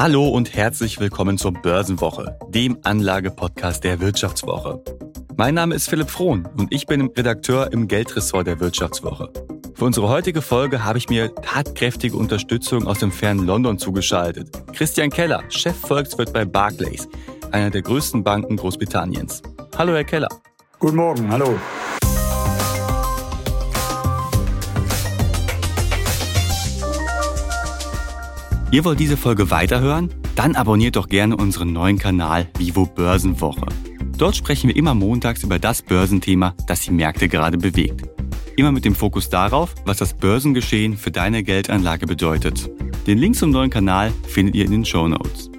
Hallo und herzlich willkommen zur Börsenwoche, dem Anlagepodcast der Wirtschaftswoche. Mein Name ist Philipp Frohn und ich bin Redakteur im Geldressort der Wirtschaftswoche. Für unsere heutige Folge habe ich mir tatkräftige Unterstützung aus dem fernen London zugeschaltet. Christian Keller, Chefvolkswirt bei Barclays, einer der größten Banken Großbritanniens. Hallo, Herr Keller. Guten Morgen, hallo. Ihr wollt diese Folge weiterhören? Dann abonniert doch gerne unseren neuen Kanal Vivo Börsenwoche. Dort sprechen wir immer montags über das Börsenthema, das die Märkte gerade bewegt. Immer mit dem Fokus darauf, was das Börsengeschehen für deine Geldanlage bedeutet. Den Link zum neuen Kanal findet ihr in den Show Notes.